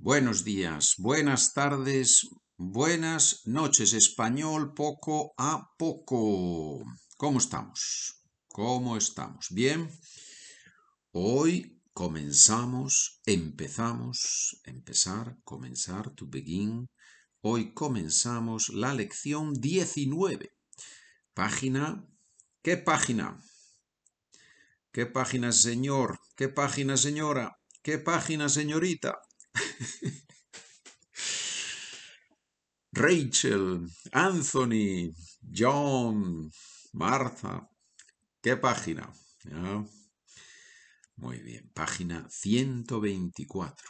Buenos días, buenas tardes, buenas noches. Español poco a poco. ¿Cómo estamos? ¿Cómo estamos? Bien. Hoy comenzamos, empezamos, empezar, comenzar, to begin. Hoy comenzamos la lección 19. Página. ¿Qué página? ¿Qué página, señor? ¿Qué página, señora? ¿Qué página, señorita? Rachel, Anthony, John, Martha. ¿Qué página? Muy bien, página 124.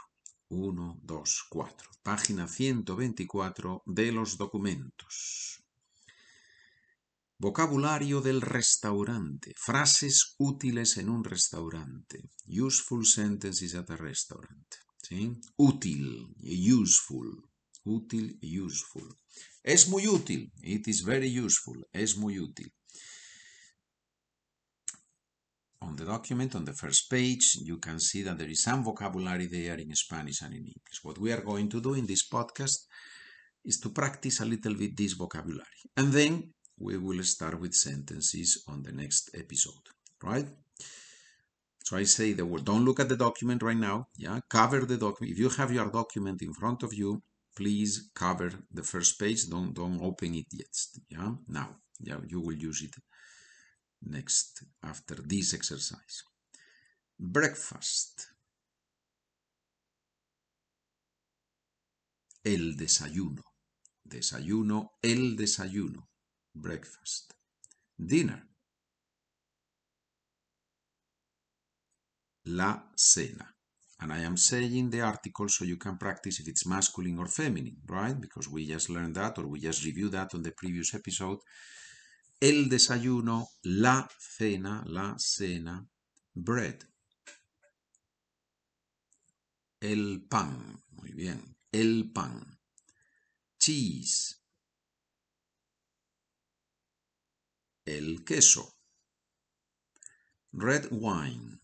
1, 2, 4. Página 124 de los documentos. Vocabulario del restaurante. Frases útiles en un restaurante. Useful sentences at a restaurant. ¿Sí? Útil, useful. Útil, useful. Es muy útil. It is very useful. Es muy útil. On the document, on the first page, you can see that there is some vocabulary there in Spanish and in English. What we are going to do in this podcast is to practice a little bit this vocabulary. And then we will start with sentences on the next episode, right? So I say the word, don't look at the document right now, yeah? Cover the document. If you have your document in front of you, please cover the first page. Don't, don't open it yet, yeah? Now, yeah, you will use it next after this exercise. Breakfast. El desayuno. Desayuno, el desayuno breakfast. Dinner. La cena. And I am saying the article so you can practice if it's masculine or feminine, right? Because we just learned that or we just reviewed that on the previous episode. El desayuno, la cena, la cena, bread. El pan, muy bien, el pan. Cheese, el queso. Red wine.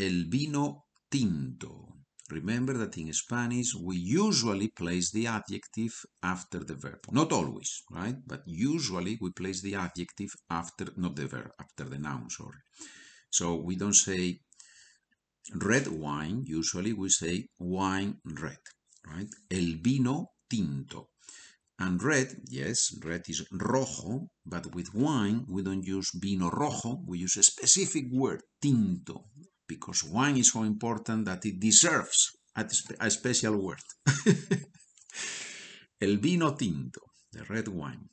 El vino tinto. Remember that in Spanish we usually place the adjective after the verb. Not always, right? But usually we place the adjective after, not the verb, after the noun, sorry. So we don't say red wine, usually we say wine red, right? El vino tinto. And red, yes, red is rojo, but with wine we don't use vino rojo, we use a specific word, tinto, because wine is so important that it deserves a, special word. El vino tinto, the red wine.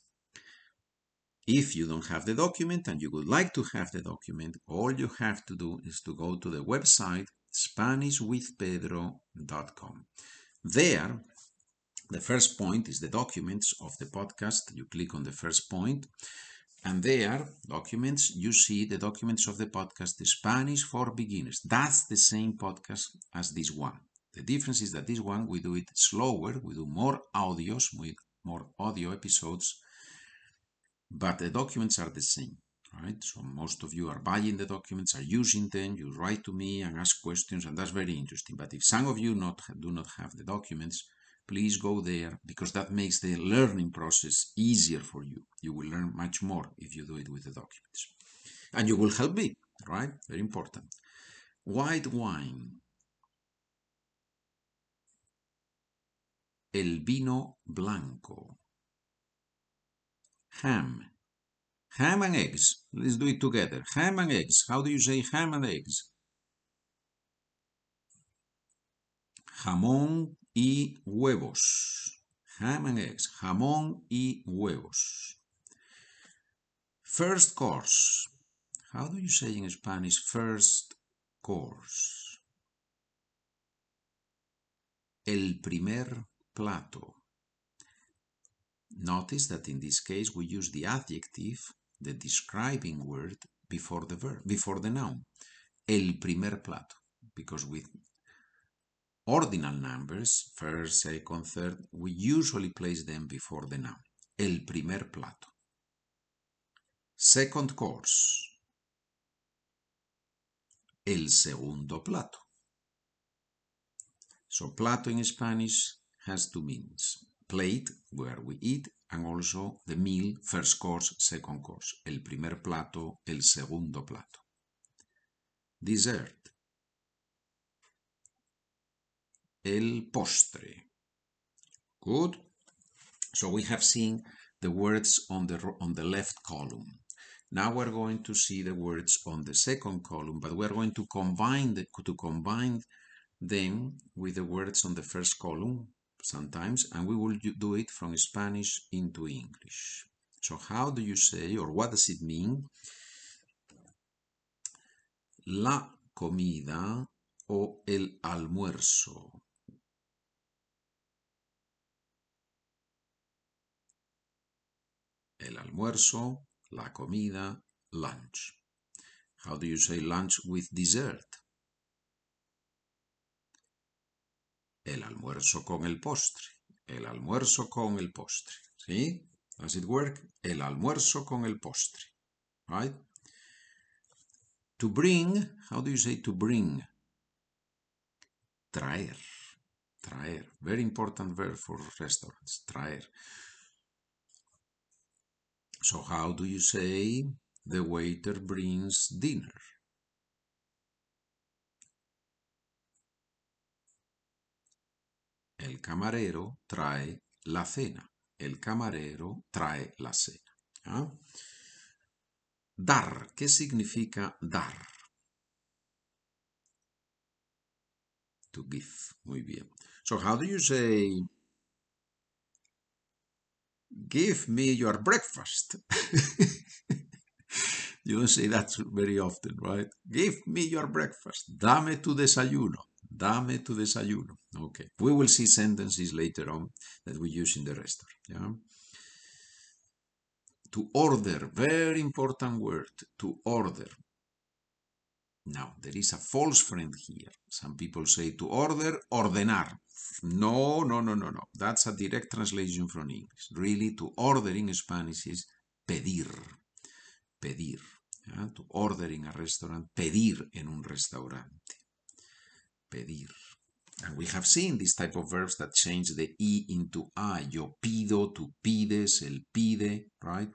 If you don't have the document and you would like to have the document, all you have to do is to go to the website SpanishWithPedro.com. There, the first point is the documents of the podcast. You click on the first point, and there, documents, you see the documents of the podcast, the Spanish for Beginners. That's the same podcast as this one. The difference is that this one, we do it slower, we do more audios, more audio episodes, but the documents are the same. Right? So most of you are buying the documents, are using them, you write to me and ask questions, and that's very interesting. But if some of you not do not have the documents, please go there because that makes the learning process easier for you. You will learn much more if you do it with the documents. And you will help me, right? Very important. White wine. El vino blanco. Ham. Ham and eggs. Let's do it together. Ham and eggs. How do you say ham and eggs? Jamón y huevos. Ham and eggs, jamón y huevos. First course. How do you say in Spanish first course? El primer plato. Notice that in this case we use the adjective, the describing word, before the verb, before the noun. El primer plato, because with ordinal numbers, first, second, third, we usually place them before the noun. El primer plato. Second course. el segundo plato. So plato in Spanish has two meanings. Plate, where we eat, and also the meal, first course, second course. El primer plato, el segundo plato. Dessert. El postre. Good. So we have seen the words on the, on the left column. Now we're going to see the words on the second column, but we're going to combine the, to combine them with the words on the first column sometimes, and we will do it from Spanish into English. So how do you say, or what does it mean? La comida o el almuerzo. El almuerzo, la comida, lunch. How do you say lunch with dessert? El almuerzo con el postre. El almuerzo con el postre. ¿Sí? Does it work? El almuerzo con el postre. Right? To bring, how do you say to bring? Traer. Traer. Very important verb for restaurants. Traer. So how do you say the waiter brings dinner? El camarero trae la cena. El camarero trae la cena. ¿Ah? Dar. ¿Qué significa dar? To give. Muy bien. So how do you say give me your breakfast? you don't say that very often, right? Give me your breakfast. Dame tu desayuno. Dame tu desayuno. Okay. We will see sentences later on that we use in the restaurant. Yeah. To order, very important word, to order. Now, there is a false friend here. Some people say to order, ordenar. No, no, no, no, no. That's a direct translation from English. Really, to order in Spanish is pedir. Pedir. Yeah? To order in a restaurant, pedir en un restaurante. Pedir. And we have seen this type of verbs that change the E into I. Yo pido, tú pides, él pide, right?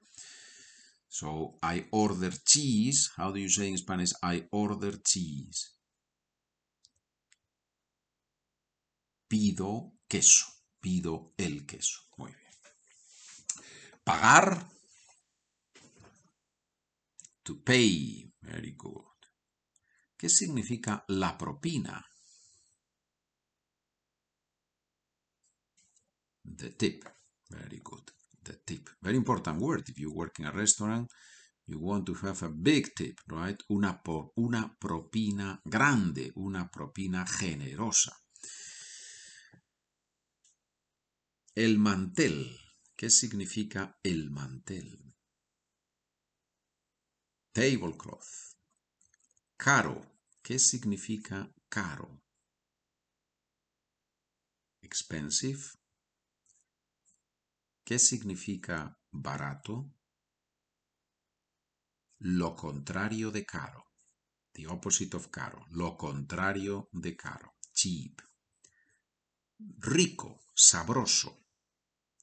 So I order cheese. How do you say in Spanish? I order cheese. Pido queso. Pido el queso. Muy bien. Pagar. To pay. Very good. ¿Qué significa la propina? The tip. Very good. The tip. Very important word. If you work in a restaurant, you want to have a big tip, right? Una, una propina grande, una propina generosa. El mantel. ¿Qué significa el mantel? Tablecloth. Caro. ¿Qué significa caro? Expensive. ¿Qué significa barato? Lo contrario de caro. The opposite of caro. Lo contrario de caro. Cheap. Rico, sabroso.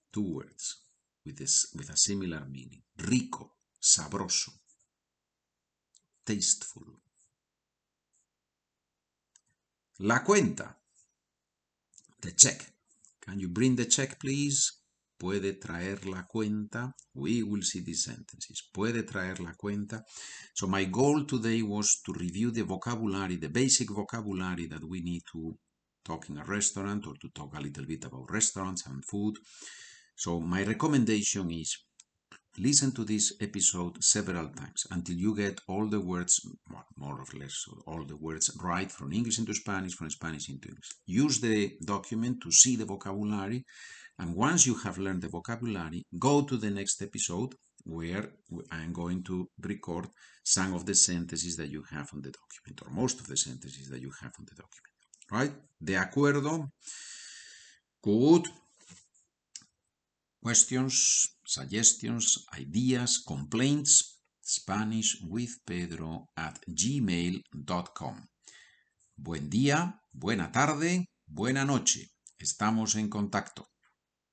Two words with, with a similar meaning. Rico, sabroso. Tasteful. La cuenta. The check. Can you bring the check, please? Puede traer la cuenta. We will see these sentences. Puede traer la cuenta. So my goal today was to review the vocabulary, the basic vocabulary that we need to talk in a restaurant or to talk a little bit about restaurants and food. So my recommendation is listen to this episode several times until you get all the words, more or less, all the words right from English into Spanish, from Spanish into English. Use the document to see the vocabulary and once you have learned the vocabulary, go to the next episode where I'm going to record some of the sentences that you have on the document, or most of the sentences that you have on the document. Right? De acuerdo? Good. Questions, suggestions, ideas, complaints? SpanishWithPedro at gmail.com. Buen día, buena tarde, buena noche. Estamos en contacto.